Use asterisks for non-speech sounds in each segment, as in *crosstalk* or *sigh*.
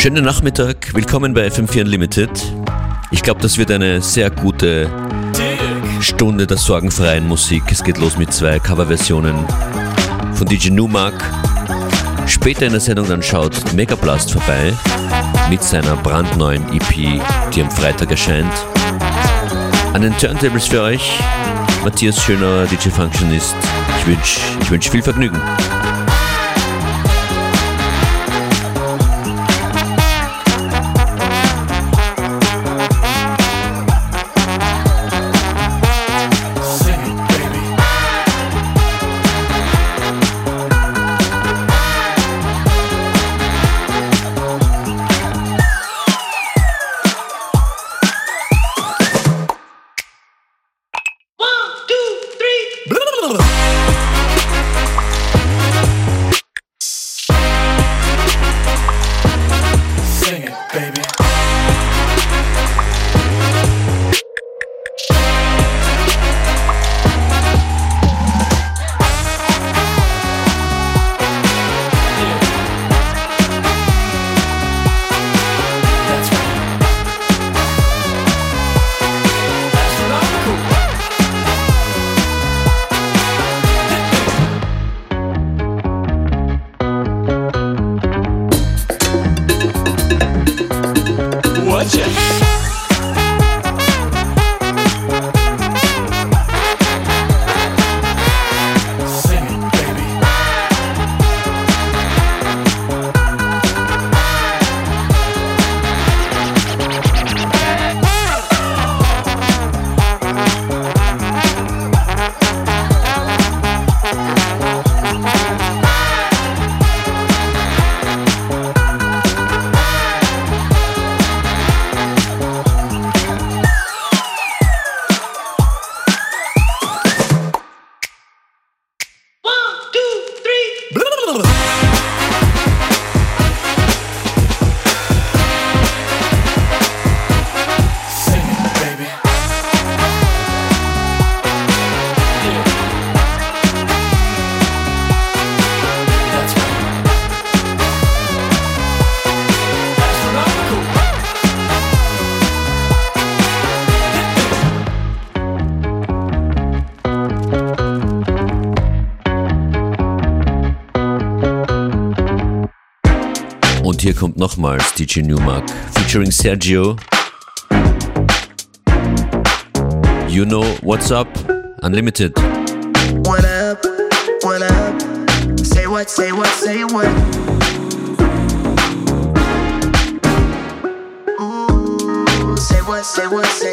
Schönen Nachmittag, willkommen bei FM4 Unlimited. Ich glaube, das wird eine sehr gute Stunde der sorgenfreien Musik. Es geht los mit zwei Coverversionen von DJ Numark. Später in der Sendung dann schaut Megablast vorbei mit seiner brandneuen EP, die am Freitag erscheint. An den Turntables für euch Matthias Schöner, DJ Functionist. Ich wünsche ich wünsch viel Vergnügen. Nochmals DJ Newmark featuring Sergio. You know what's up? Unlimited. What up? What up? Say what? Say what? Say what? Ooh, say what? Say what? Say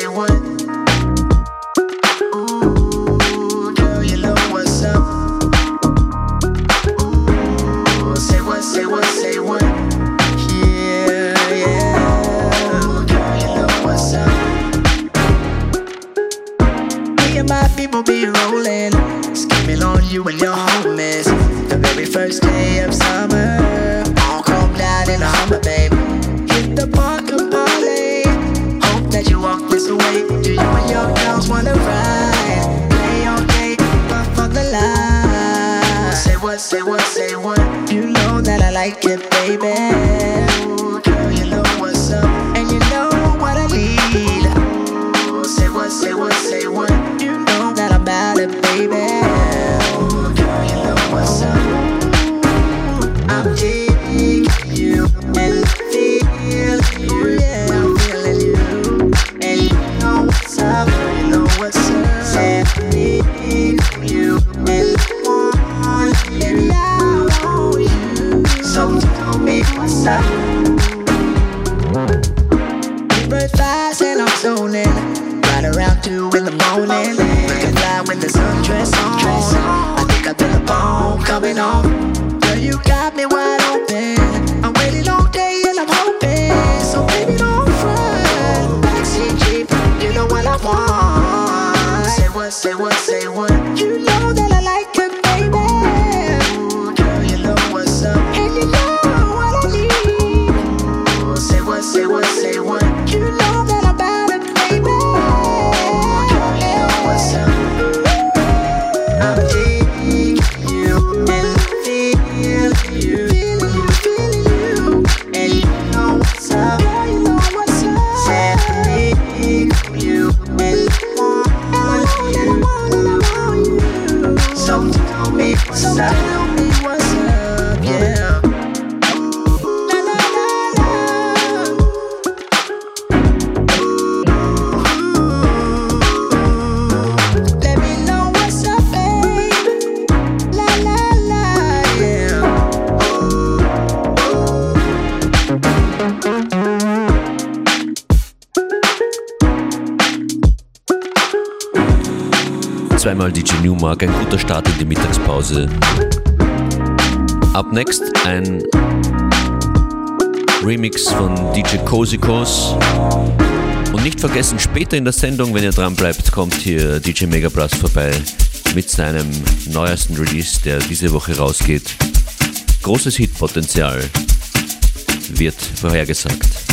guter Start in die Mittagspause. Up next ein Remix von DJ Cosikos. Und nicht vergessen, später in der Sendung, wenn ihr dran bleibt, kommt hier DJ Megabrass vorbei mit seinem neuesten Release, der diese Woche rausgeht. Großes Hitpotenzial wird vorhergesagt.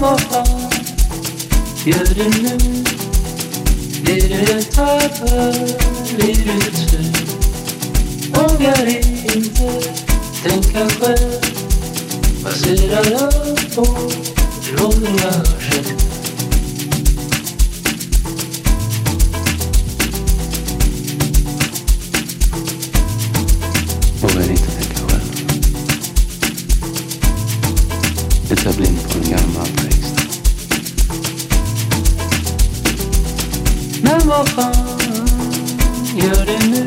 mola Görünür bir tadı virüsü O garinde denk haber Basır ara o yol You're det nu.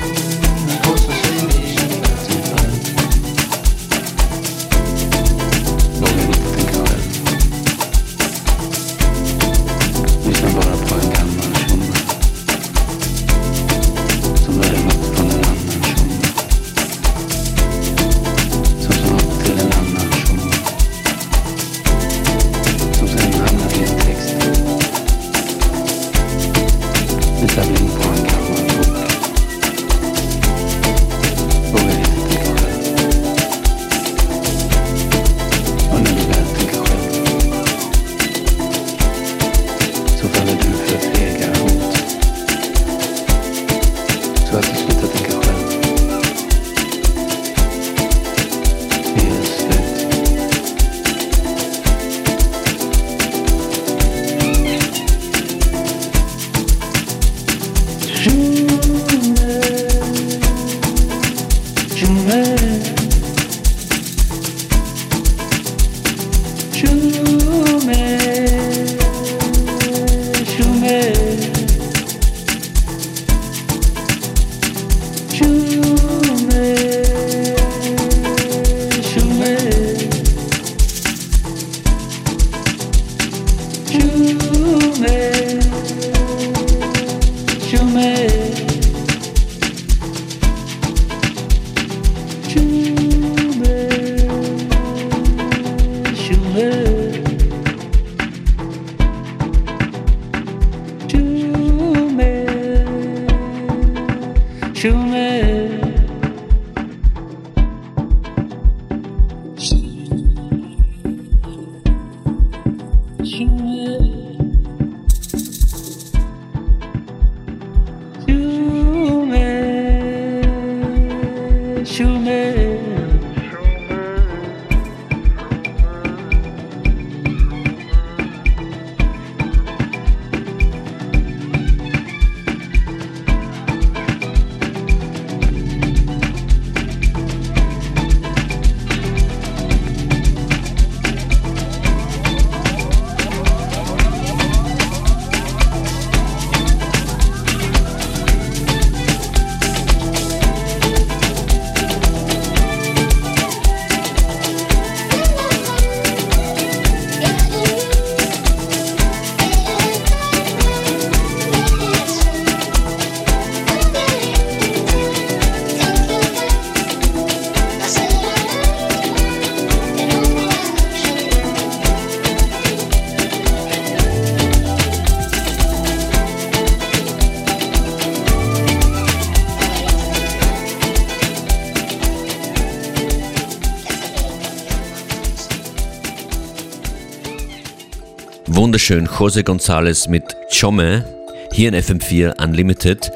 Wunderschön, Jose González mit Chome hier in FM4 Unlimited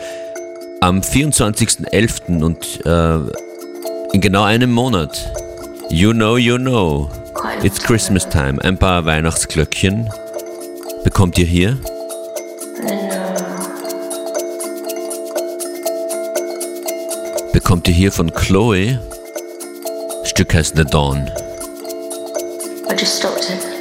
am 24.11. und äh, in genau einem Monat. You know, you know. It's Christmas time. Ein paar Weihnachtsglöckchen bekommt ihr hier. Bekommt ihr hier von Chloe. Stück heißt The Dawn. I just stopped it.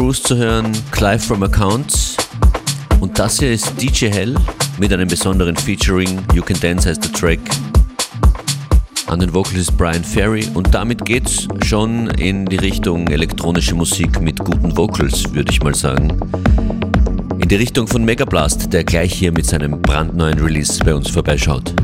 Cruz zu hören, Clive from Accounts. Und das hier ist DJ Hell mit einem besonderen Featuring. You Can Dance heißt der Track. An den Vocals ist Brian Ferry und damit geht's schon in die Richtung elektronische Musik mit guten Vocals, würde ich mal sagen. In die Richtung von Megablast, der gleich hier mit seinem brandneuen Release bei uns vorbeischaut.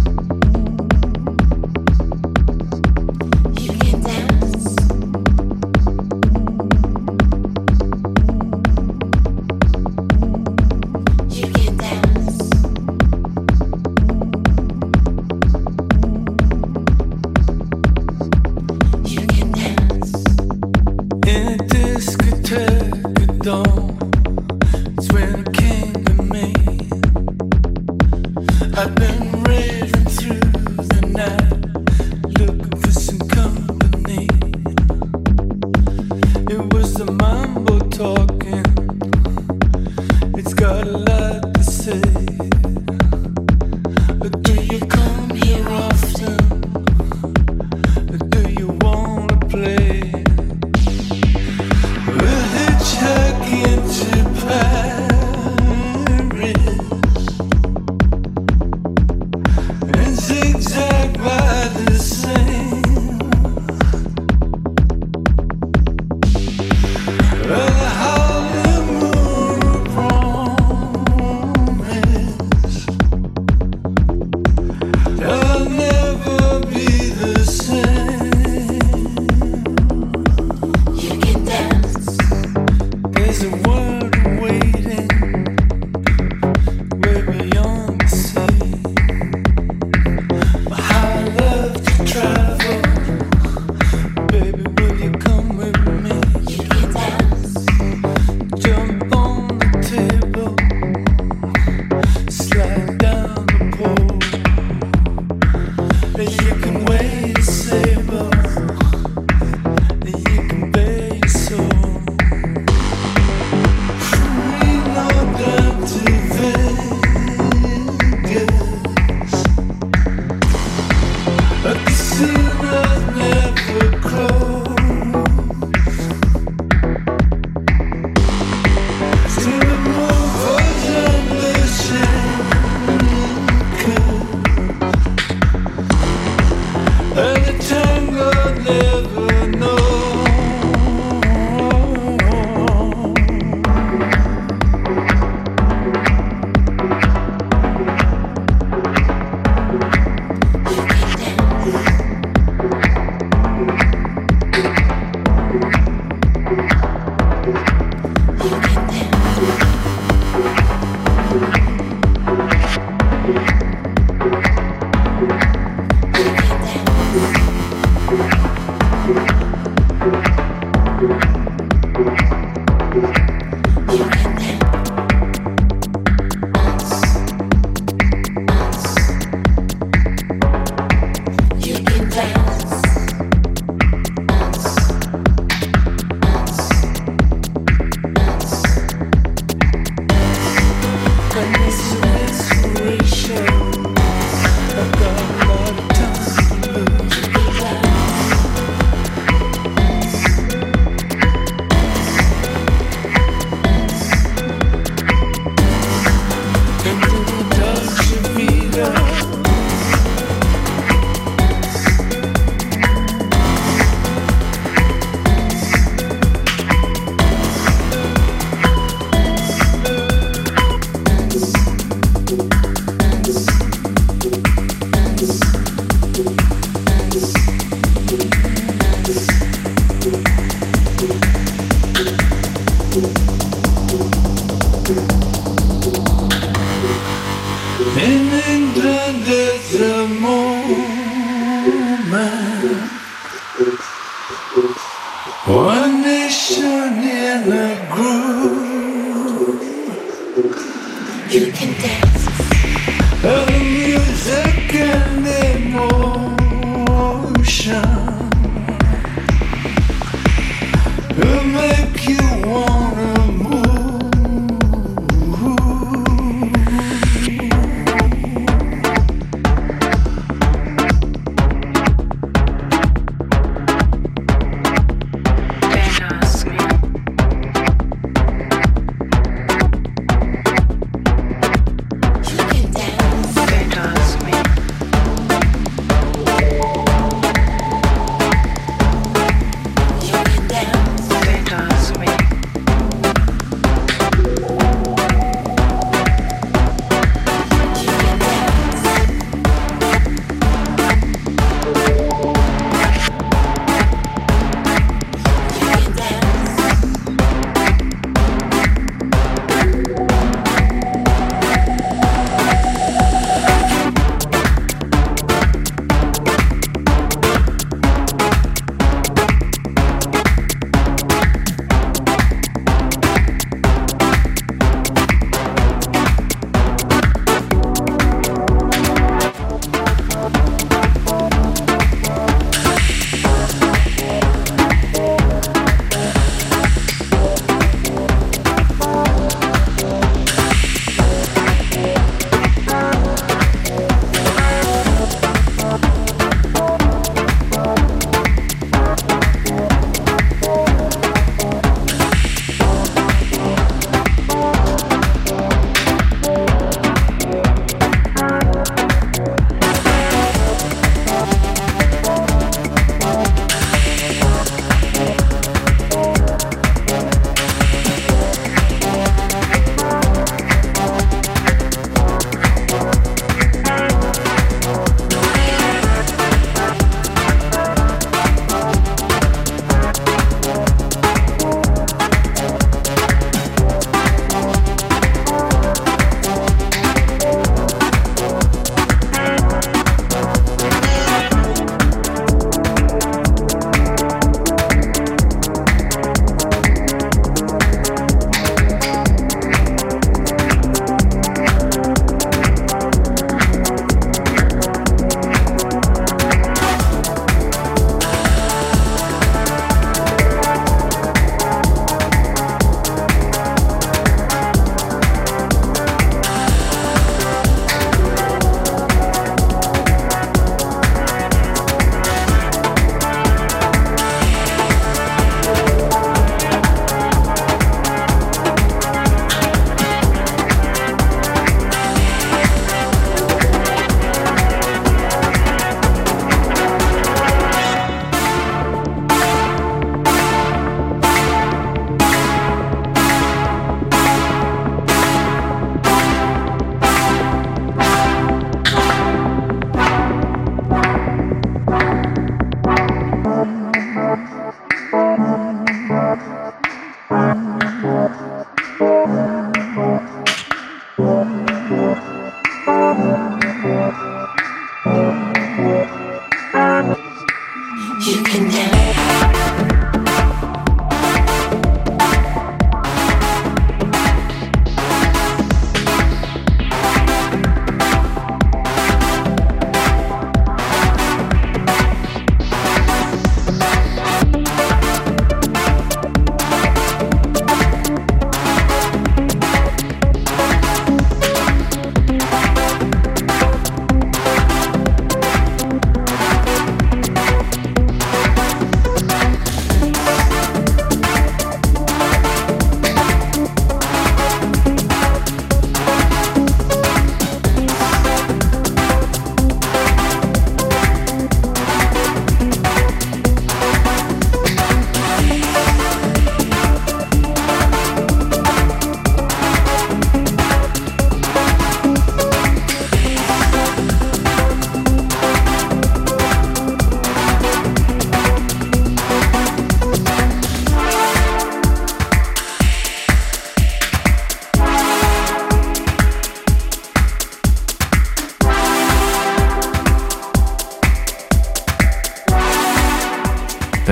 You can dance.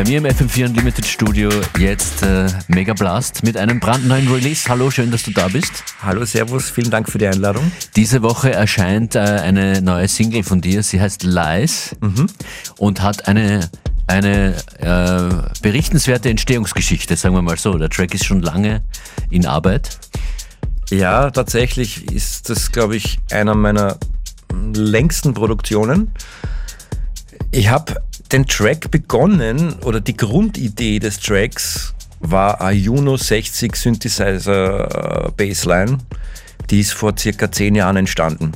Bei mir im FM4 Unlimited Studio jetzt äh, Mega Blast mit einem brandneuen Release. Hallo, schön, dass du da bist. Hallo, Servus, vielen Dank für die Einladung. Diese Woche erscheint äh, eine neue Single von dir. Sie heißt Lies und hat eine, eine äh, berichtenswerte Entstehungsgeschichte, sagen wir mal so. Der Track ist schon lange in Arbeit. Ja, tatsächlich ist das, glaube ich, einer meiner längsten Produktionen. Ich habe den Track begonnen oder die Grundidee des Tracks war ein Juno 60 Synthesizer äh, Bassline. Die ist vor circa zehn Jahren entstanden.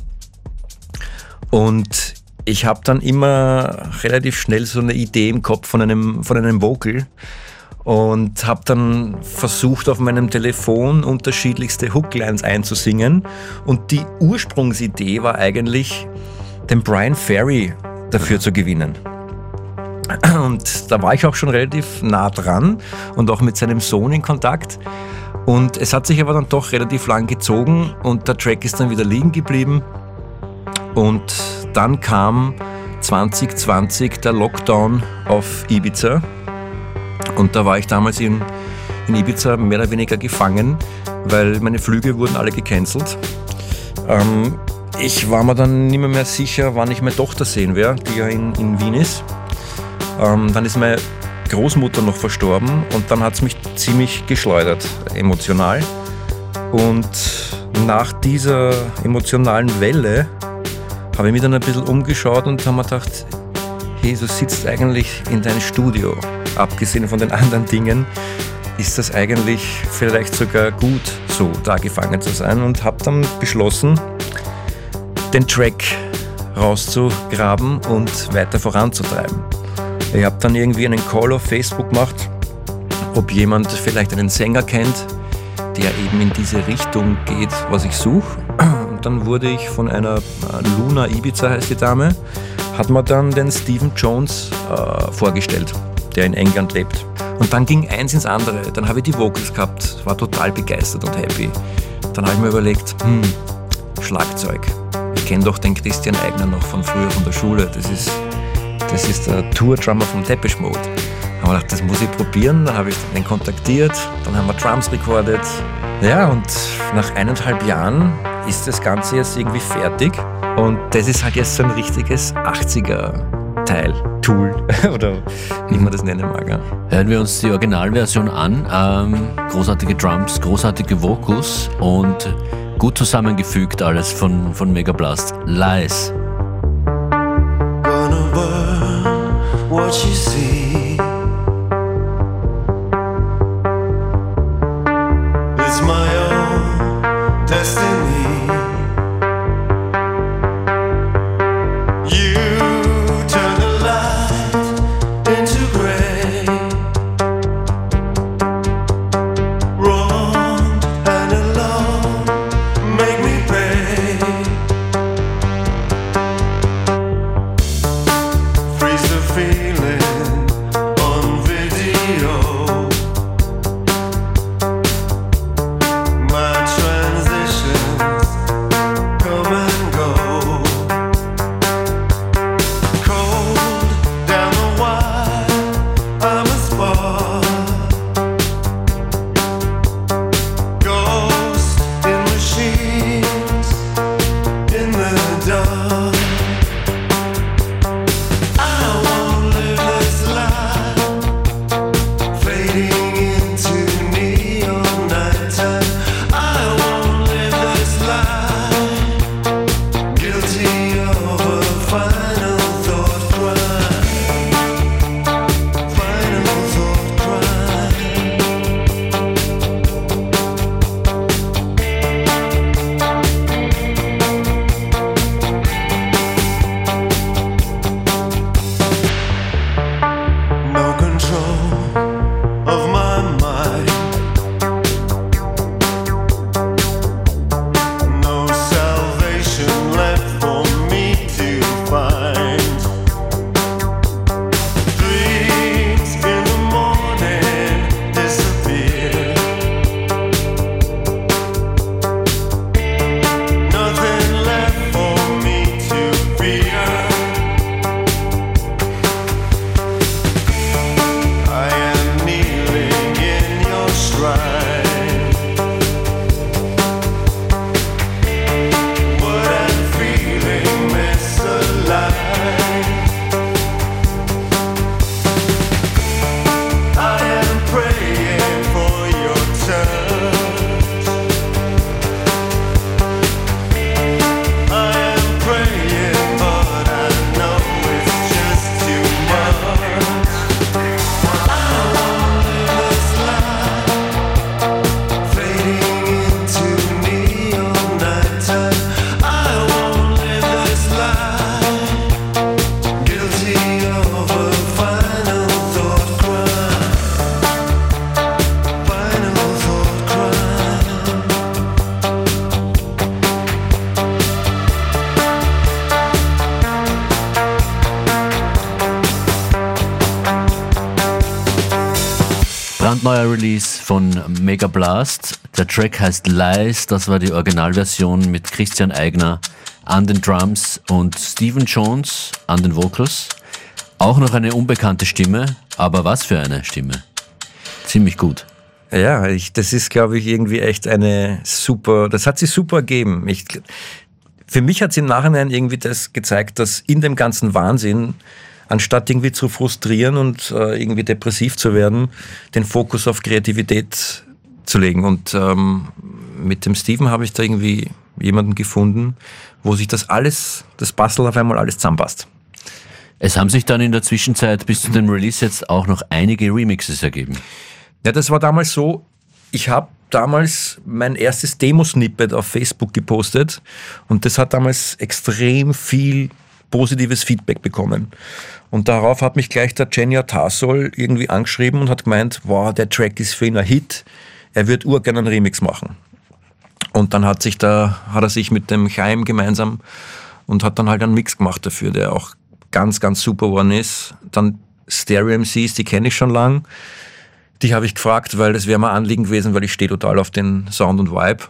Und ich habe dann immer relativ schnell so eine Idee im Kopf von einem, von einem Vocal und habe dann versucht auf meinem Telefon unterschiedlichste Hooklines einzusingen und die Ursprungsidee war eigentlich den Brian Ferry dafür zu gewinnen. Und da war ich auch schon relativ nah dran und auch mit seinem Sohn in Kontakt. Und es hat sich aber dann doch relativ lang gezogen und der Track ist dann wieder liegen geblieben. Und dann kam 2020 der Lockdown auf Ibiza. Und da war ich damals in, in Ibiza mehr oder weniger gefangen, weil meine Flüge wurden alle gecancelt. Ähm, ich war mir dann nicht mehr, mehr sicher, wann ich meine Tochter sehen werde, die ja in, in Wien ist. Ähm, dann ist meine Großmutter noch verstorben und dann hat es mich ziemlich geschleudert, emotional. Und nach dieser emotionalen Welle habe ich mich dann ein bisschen umgeschaut und habe mir gedacht, du sitzt eigentlich in deinem Studio. Abgesehen von den *laughs* anderen Dingen ist das eigentlich vielleicht sogar gut, so da gefangen zu sein und habe dann beschlossen, den Track rauszugraben und weiter voranzutreiben. Ich habe dann irgendwie einen Call auf Facebook gemacht, ob jemand vielleicht einen Sänger kennt, der eben in diese Richtung geht, was ich suche. Und dann wurde ich von einer äh, Luna Ibiza, heißt die Dame, hat mir dann den Stephen Jones äh, vorgestellt, der in England lebt. Und dann ging eins ins andere. Dann habe ich die Vocals gehabt, war total begeistert und happy. Dann habe ich mir überlegt, hm, Schlagzeug. Ich kenne doch den Christian Eigner noch von früher von der Schule. Das ist, das ist der Tour-Drummer vom Depeche Mode. Da habe ich gedacht, das muss ich probieren. Dann habe ich den kontaktiert, dann haben wir Drums recorded. Ja, und nach eineinhalb Jahren ist das Ganze jetzt irgendwie fertig. Und das ist halt jetzt so ein richtiges 80er-Teil, Tool *laughs* oder wie man das nennen mag. Ja. Hören wir uns die Originalversion an. Ähm, großartige Drums, großartige Vocals und gut zusammengefügt alles von, von Mega Blast. Lies. What you see. Mega Blast. Der Track heißt Lies, das war die Originalversion mit Christian Eigner an den Drums und Stephen Jones an den Vocals. Auch noch eine unbekannte Stimme, aber was für eine Stimme. Ziemlich gut. Ja, ich, das ist, glaube ich, irgendwie echt eine super, das hat sie super ergeben. Ich, für mich hat sie im Nachhinein irgendwie das gezeigt, dass in dem ganzen Wahnsinn, anstatt irgendwie zu frustrieren und äh, irgendwie depressiv zu werden, den Fokus auf Kreativität zu legen. Und ähm, mit dem Steven habe ich da irgendwie jemanden gefunden, wo sich das alles, das Bastel auf einmal alles zusammenpasst. Es haben sich dann in der Zwischenzeit bis zu dem Release jetzt auch noch einige Remixes ergeben. Ja, das war damals so, ich habe damals mein erstes Demo-Snippet auf Facebook gepostet und das hat damals extrem viel positives Feedback bekommen. Und darauf hat mich gleich der Genia Tarsol irgendwie angeschrieben und hat gemeint, wow, der Track ist für ihn ein Hit, er wird urgern einen Remix machen. Und dann hat sich da, hat er sich mit dem Chaim gemeinsam und hat dann halt einen Mix gemacht dafür, der auch ganz, ganz super geworden ist. Dann Stereo MCs, die kenne ich schon lang. Die habe ich gefragt, weil das wäre mir Anliegen gewesen, weil ich stehe total auf den Sound und Vibe.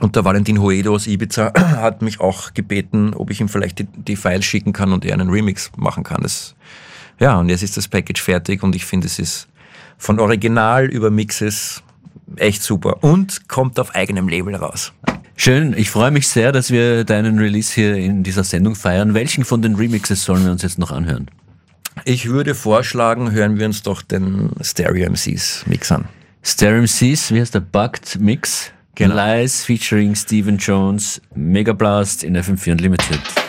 Und der Valentin Hoedo aus Ibiza *clears throat* hat mich auch gebeten, ob ich ihm vielleicht die, die Files schicken kann und er einen Remix machen kann. Das, ja, und jetzt ist das Package fertig und ich finde, es ist von Original über Mixes echt super und kommt auf eigenem Label raus. Schön, ich freue mich sehr, dass wir deinen Release hier in dieser Sendung feiern. Welchen von den Remixes sollen wir uns jetzt noch anhören? Ich würde vorschlagen, hören wir uns doch den Stereo MCs Mix an. Stereo MCs, wie heißt der? Bugged Mix? Genau. Lies featuring Stephen Jones, Mega Blast in FM4 Unlimited.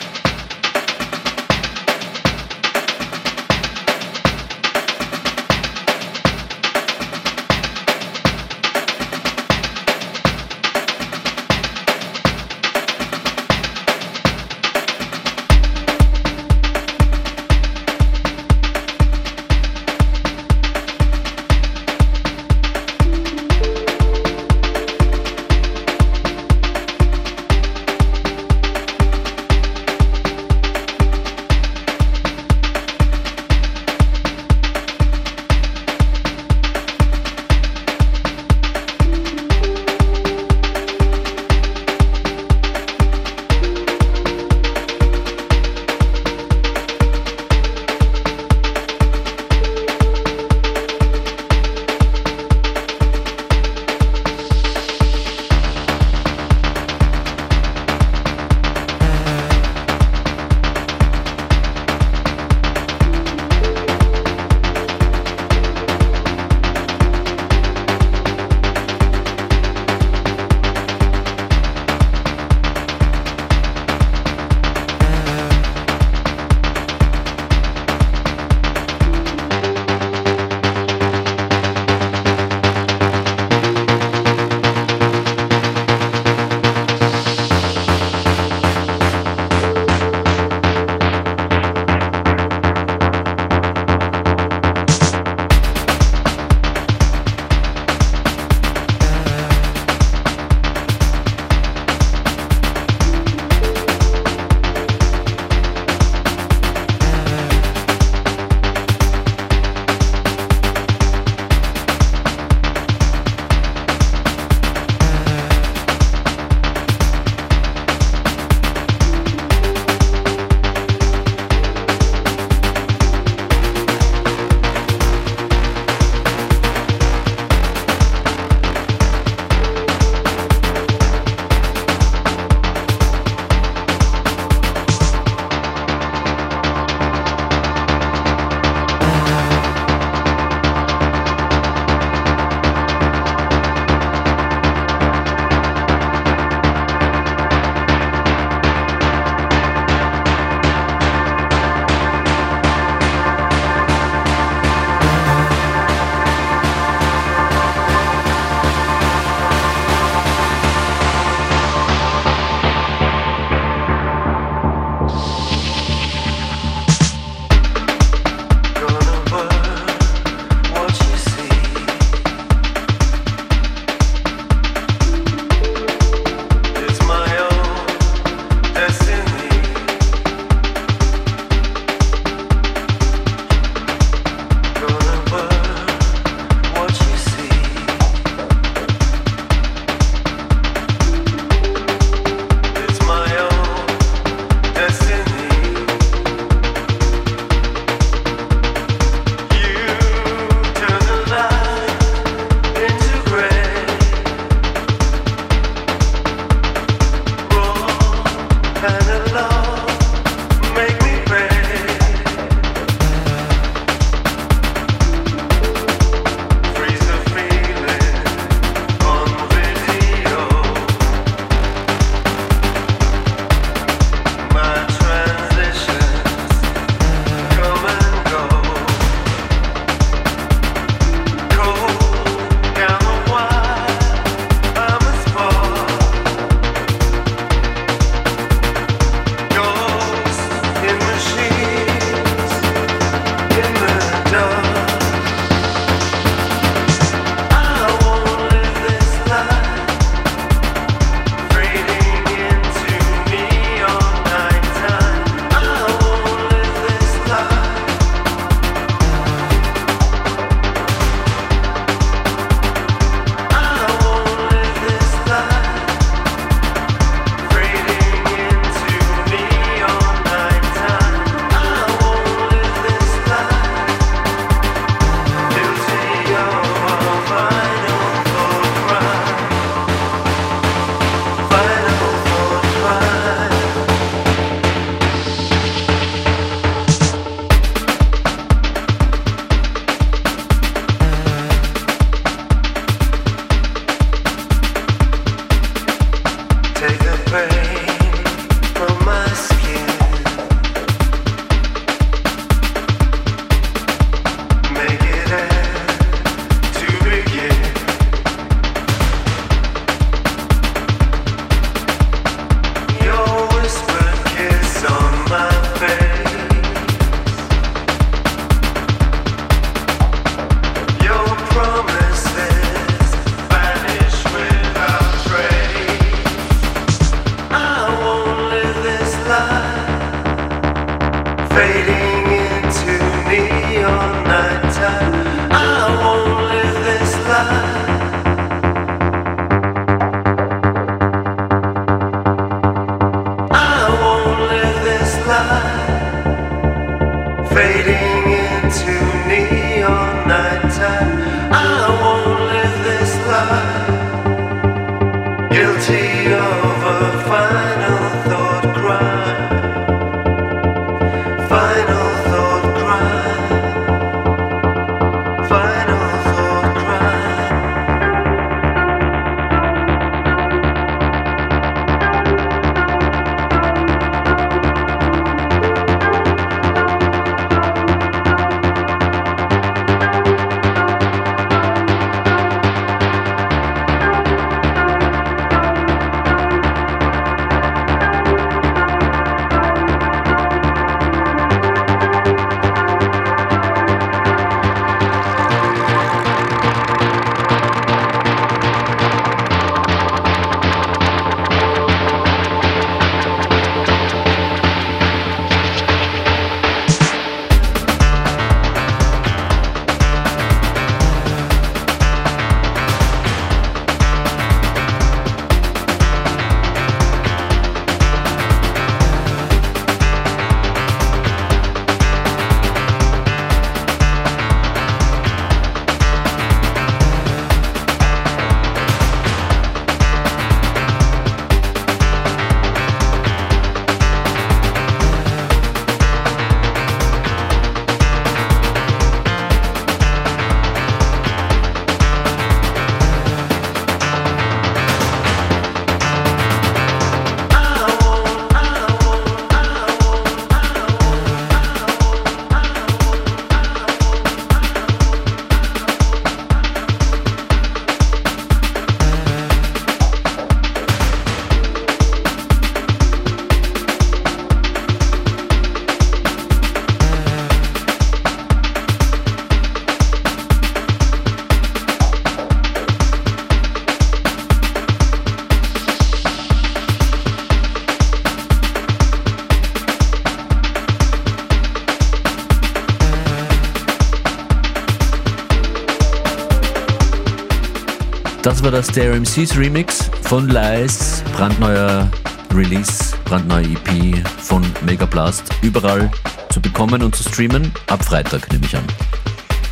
War das der MCs Remix von Lies, brandneuer Release, brandneue EP von Megablast. Überall zu bekommen und zu streamen. Ab Freitag nehme ich an.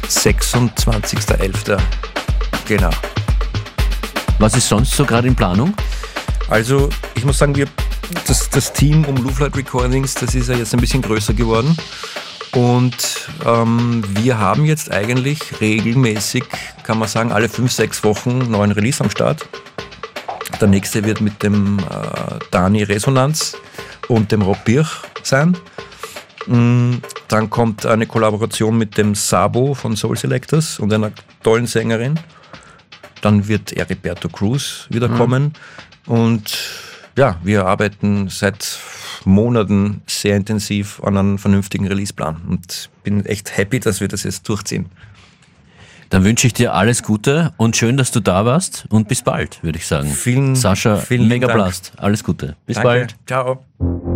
26.11. Genau. Was ist sonst so gerade in Planung? Also, ich muss sagen, wir, das, das Team um Louvlight Recordings, das ist ja jetzt ein bisschen größer geworden. Und ähm, wir haben jetzt eigentlich regelmäßig, kann man sagen, alle fünf, sechs Wochen neuen Release am Start. Der nächste wird mit dem äh, Dani Resonanz und dem Rob Birch sein. Mm, Dann kommt eine Kollaboration mit dem Sabo von Soul Selectors und einer tollen Sängerin. Dann wird Heriberto Cruz wiederkommen. Und ja, wir arbeiten seit Monaten sehr intensiv an einem vernünftigen Releaseplan und bin echt happy, dass wir das jetzt durchziehen. Dann wünsche ich dir alles Gute und schön, dass du da warst und bis bald, würde ich sagen. Vielen- Sascha, vielen Megablast, alles Gute. Bis Danke. bald. Ciao.